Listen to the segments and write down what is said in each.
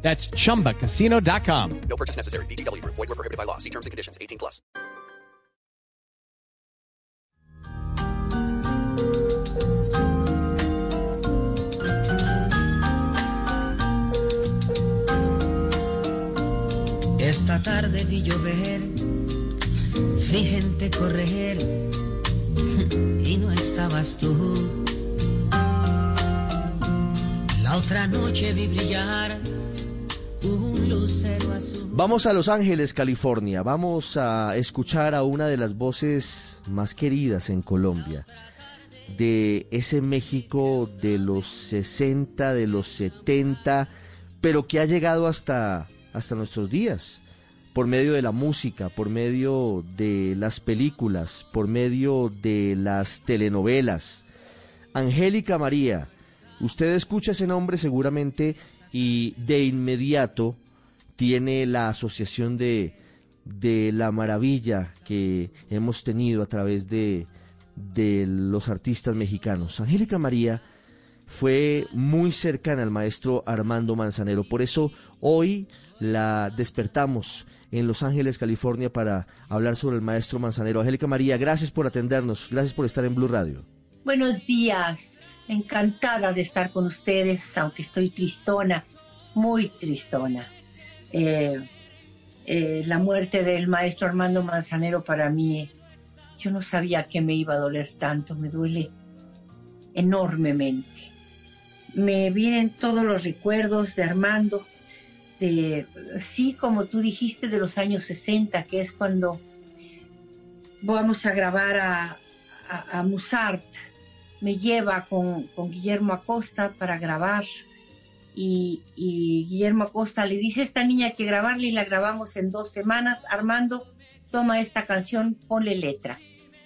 That's chumbacasino.com. No purchase necessary. BGW. Void were prohibited by law. See terms and conditions. 18 plus. Esta tarde vi llover, vi gente correr y no estabas tú. La otra noche vi brillar Vamos a Los Ángeles, California. Vamos a escuchar a una de las voces más queridas en Colombia. De ese México de los 60, de los 70, pero que ha llegado hasta, hasta nuestros días. Por medio de la música, por medio de las películas, por medio de las telenovelas. Angélica María, usted escucha ese nombre seguramente y de inmediato tiene la asociación de, de la maravilla que hemos tenido a través de, de los artistas mexicanos. Angélica María fue muy cercana al maestro Armando Manzanero, por eso hoy la despertamos en Los Ángeles, California, para hablar sobre el maestro Manzanero. Angélica María, gracias por atendernos, gracias por estar en Blue Radio. Buenos días, encantada de estar con ustedes, aunque estoy tristona, muy tristona. Eh, eh, la muerte del maestro Armando Manzanero para mí, yo no sabía que me iba a doler tanto, me duele enormemente. Me vienen todos los recuerdos de Armando, de, sí, como tú dijiste, de los años 60, que es cuando vamos a grabar a, a, me lleva con, con, Guillermo Acosta para grabar y, y, Guillermo Acosta le dice esta niña hay que grabarla y la grabamos en dos semanas. Armando, toma esta canción, ponle letra.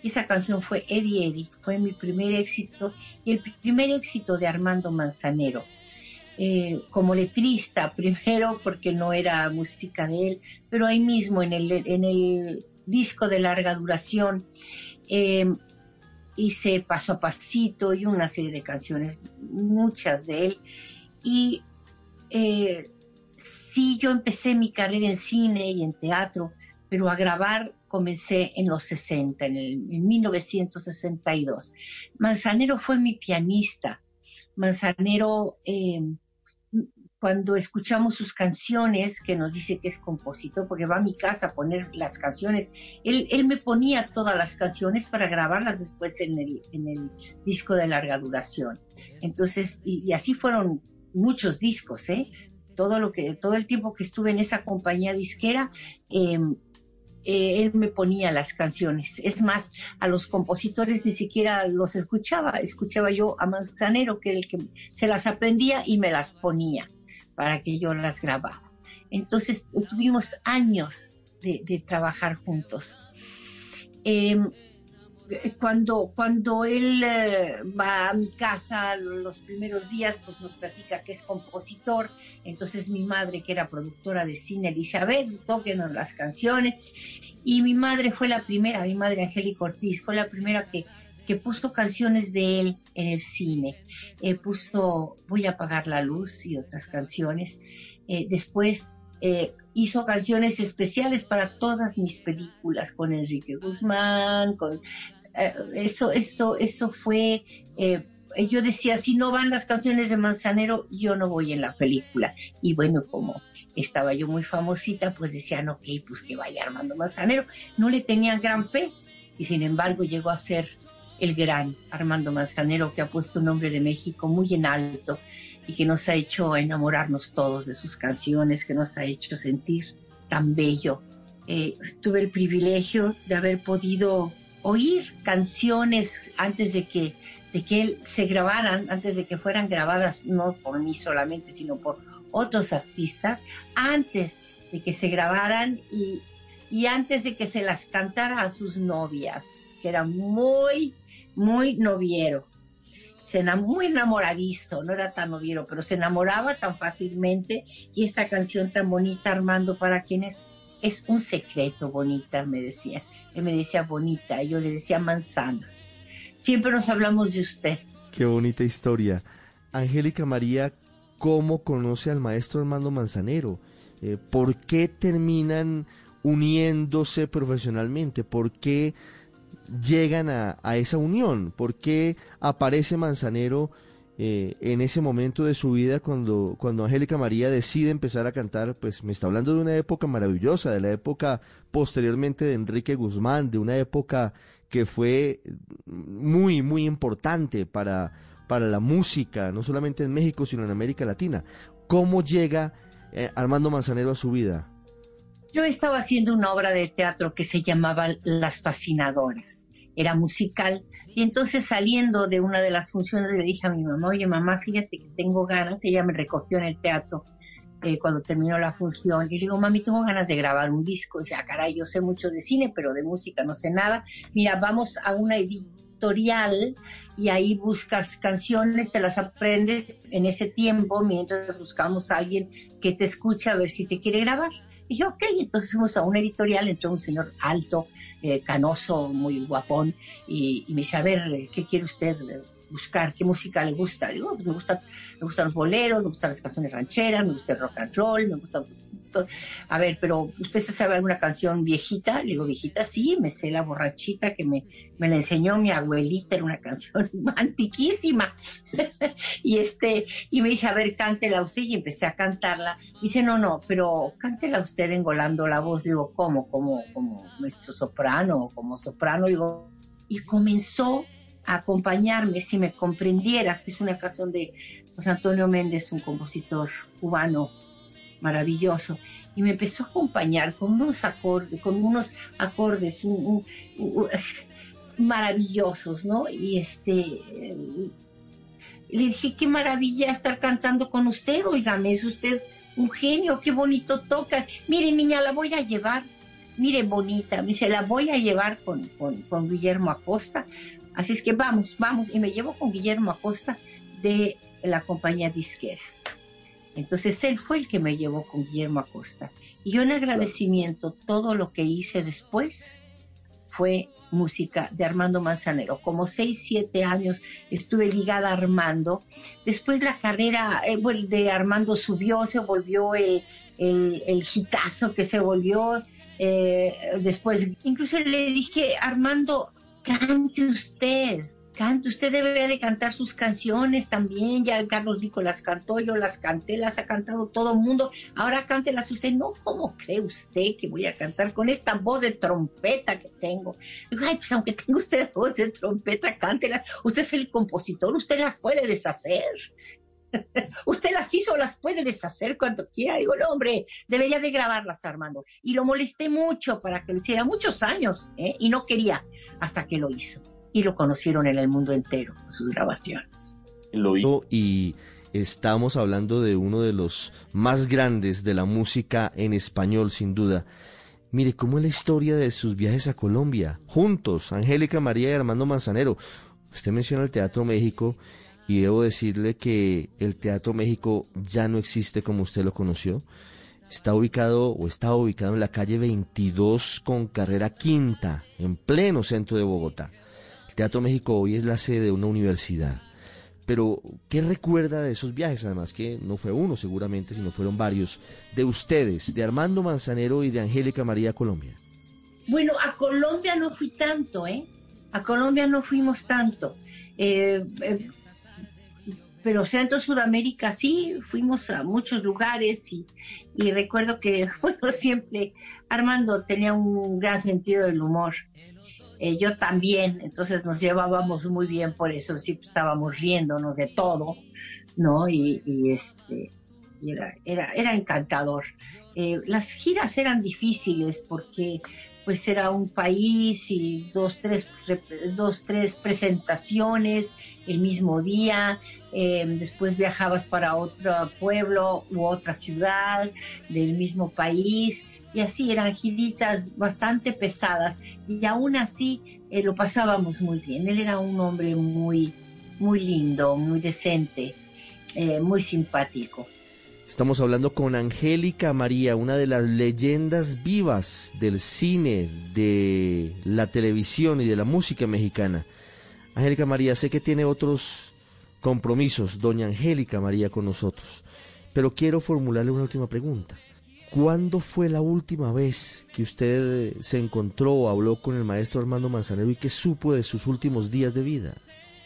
Y esa canción fue Eddie Eddie, fue mi primer éxito y el primer éxito de Armando Manzanero. Eh, como letrista, primero porque no era música de él, pero ahí mismo en el, en el disco de larga duración. Eh, hice paso a pasito y una serie de canciones, muchas de él. Y eh, sí, yo empecé mi carrera en cine y en teatro, pero a grabar comencé en los 60, en, el, en 1962. Manzanero fue mi pianista. Manzanero eh, cuando escuchamos sus canciones, que nos dice que es compositor, porque va a mi casa a poner las canciones, él, me ponía todas las canciones para grabarlas después en el, en el disco de larga duración. Entonces, y, así fueron muchos discos, ¿eh? Todo lo que, todo el tiempo que estuve en esa compañía disquera, eh, eh, él me ponía las canciones. Es más, a los compositores ni siquiera los escuchaba, escuchaba yo a Manzanero, que era el que se las aprendía y me las ponía para que yo las grababa. Entonces tuvimos años de, trabajar juntos. Eh, cuando, cuando él eh, va a mi casa los primeros días, pues nos platica que es compositor. Entonces mi madre, que era productora de cine, dice, a ver, las canciones. Y mi madre fue la primera, mi madre Angélica Ortiz, fue la primera que, puso canciones de él en el cine. Eh, puso Voy a apagar la luz y otras canciones. Eh, después eh, hizo canciones especiales para todas mis películas con Enrique Guzmán, eso, eso, eso fue, yo decía, si no van las canciones de Manzanero, yo no voy en la película. Y bueno, como estaba yo muy famosita, pues decían, ok, pues que vaya Armando Manzanero. No le tenían gran fe y sin embargo llegó a ser el gran Armando Manzanero que ha puesto un nombre de México muy en alto y que nos ha hecho enamorarnos todos de sus canciones, que nos ha hecho sentir tan bello. Eh, tuve el privilegio de haber podido oír canciones antes de que, de que él se grabaran, antes de que fueran grabadas, no por mí solamente, sino por otros artistas, antes de que se grabaran y y antes de que se las cantara a sus novias, que era muy, muy noviero. Se muy enamoradizo, no era tan noviero, pero se enamoraba tan fácilmente y esta canción tan bonita, Armando, para quienes es un secreto bonita, me decía. Él me decía bonita, yo le decía manzanas. Siempre nos hablamos de usted. Qué bonita historia. Angélica María, ¿cómo conoce al maestro Armando Manzanero? Eh, ¿Por qué terminan uniéndose profesionalmente? ¿Por qué llegan a, esa unión? ¿Por qué aparece Manzanero eh, en ese momento de su vida cuando, cuando Angélica María decide empezar a cantar? Pues me está hablando de una época maravillosa, de la época posteriormente de Enrique Guzmán, de una época que fue muy, muy importante para, para la música, no solamente en México, sino en América Latina. ¿Cómo llega eh, Armando Manzanero a su vida? Yo estaba haciendo una obra de teatro que se llamaba Las Fascinadoras. Era musical. Y entonces saliendo de una de las funciones le dije a mi mamá, oye mamá, fíjate que tengo ganas. Ella me recogió en el teatro eh, cuando terminó la función. Y le digo, mami, tengo ganas de grabar un disco. O sea, caray, yo sé mucho de cine, pero de música no sé nada. Mira, vamos a una editorial y ahí buscas canciones, te las aprendes en ese tiempo mientras buscamos a alguien que te escuche a ver si te quiere grabar. Dije, ok, entonces fuimos a una editorial, entró un señor alto, eh, canoso, muy guapón, y, y, me dice, a ver, ¿qué quiere usted buscar? ¿Qué música le gusta? Le digo, pues me, gusta, me gustan los boleros, me gustan las canciones rancheras, me gusta el rock and roll, me gusta... Pues, todo. A ver, pero ¿usted se sabe alguna canción viejita? Le digo, viejita, sí, me sé la borrachita que me, me la enseñó mi abuelita, era una canción antiquísima. y este, y me dice, a ver, cántela usted, y empecé a cantarla. Dice, no, no, pero cántela usted engolando la voz. Digo, ¿cómo? ¿Como, como nuestro soprano? ¿Como soprano? Digo, y comenzó acompañarme, si me comprendieras, que es una canción de José Antonio Méndez, un compositor cubano maravilloso, y me empezó a acompañar con unos acordes, con unos acordes maravillosos, ¿no? Y este le dije, qué maravilla estar cantando con usted, oígame, es usted un genio, qué bonito toca. Mire, niña, la voy a llevar, mire, bonita, me dice, la voy a llevar con, con, con Guillermo Acosta. Así es que vamos, vamos, y me llevo con Guillermo Acosta de la compañía disquera. Entonces él fue el que me llevó con Guillermo Acosta. Y yo en agradecimiento, todo lo que hice después fue música de Armando Manzanero. Como seis, siete años estuve ligada a Armando. Después la carrera eh, de Armando subió, se volvió el, el, que se volvió. Eh, después, incluso le dije, Armando, cante usted cante, usted debe de cantar sus canciones también, ya Carlos Lico las cantó, yo las canté, las ha cantado todo el mundo, ahora cántelas usted, no, ¿cómo cree usted que voy a cantar con esta voz de trompeta que tengo? Ay, pues aunque tenga usted voz de trompeta, cántelas, usted es el compositor, usted las puede deshacer. usted las hizo, las puede deshacer cuando quiera. Digo, no, hombre, debería de grabarlas, Armando. Y lo molesté mucho para que lo hiciera, muchos años, ¿eh? y no quería, hasta que lo hizo y lo conocieron en el mundo entero, sus grabaciones. Lo hizo y estamos hablando de uno de los más grandes de la música en español, sin duda. Mire, ¿cómo es la historia de sus viajes a Colombia? Juntos, Angélica María y Armando Manzanero. Usted menciona el Teatro México y debo decirle que el Teatro México ya no existe como usted lo conoció. Está ubicado o está ubicado en la calle 22 con carrera quinta, en pleno centro de Bogotá. El Teatro México hoy es la sede de una universidad. Pero, ¿qué recuerda de esos viajes? Además que no fue uno seguramente, sino fueron varios, de ustedes, de Armando Manzanero y de Angélica María Colombia. Bueno, a Colombia no fui tanto, ¿eh? A Colombia no fuimos tanto. Eh, eh, pero Centro Sudamérica sí, fuimos a muchos lugares y, y recuerdo que, bueno, siempre Armando tenía un gran sentido del humor eh, yo también, entonces nos llevábamos muy bien por eso, siempre estábamos riéndonos de todo, ¿no? Y, este, era, era, era encantador. Eh, las giras eran difíciles porque pues era un país y dos, tres, dos, tres presentaciones el mismo día, eh, después viajabas para otro pueblo u otra ciudad del mismo país, y así eran giritas bastante pesadas y aún así eh, lo pasábamos muy bien. Él era un hombre muy, muy lindo, muy decente, eh, muy simpático. Estamos hablando con Angélica María, una de las leyendas vivas del cine, de la televisión y de la música mexicana. Angélica María, sé que tiene otros compromisos, doña Angélica María, con nosotros, pero quiero formularle una última pregunta. ¿Cuándo fue la última vez que usted se encontró o habló con el maestro Armando Manzanero y qué supo de sus últimos días de vida?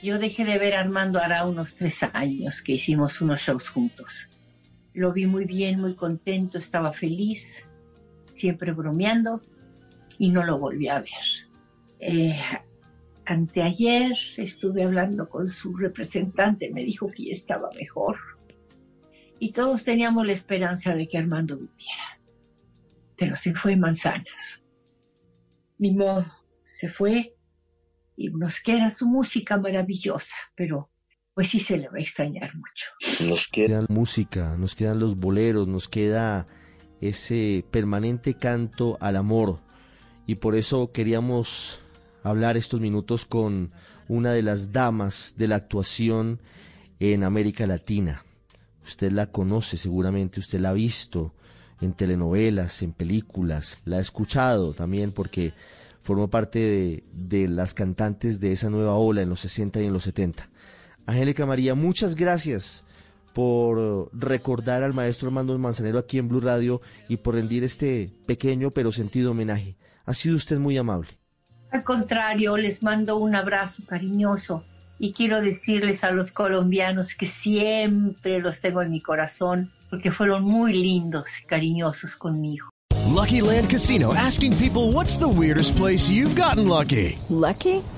Yo dejé de ver a Armando hará unos tres años que hicimos unos shows juntos. Lo vi muy bien, muy contento, estaba feliz, siempre bromeando y no lo volví a ver. Eh, anteayer estuve hablando con su representante, me dijo que ya estaba mejor y todos teníamos la esperanza de que Armando viviera. Pero se fue manzanas. Ni modo, se fue y nos queda su música maravillosa, pero pues sí se le va a extrañar mucho. Nos queda música, nos quedan los boleros, nos queda ese permanente canto al amor y por eso queríamos hablar estos minutos con una de las damas de la actuación en América Latina. Usted la conoce seguramente, usted la ha visto en telenovelas, en películas, la ha escuchado también porque formó parte de, de, las cantantes de esa nueva ola en los 60 y en los 70. Angélica María, muchas gracias por recordar al maestro Armando Manzanero aquí en Blue Radio y por rendir este pequeño pero sentido homenaje. Ha sido usted muy amable. Al contrario, les mando un abrazo cariñoso y quiero decirles a los colombianos que siempre los tengo en mi corazón porque fueron muy lindos y cariñosos conmigo. Lucky Land Casino asking people what's the weirdest place you've gotten lucky? Lucky?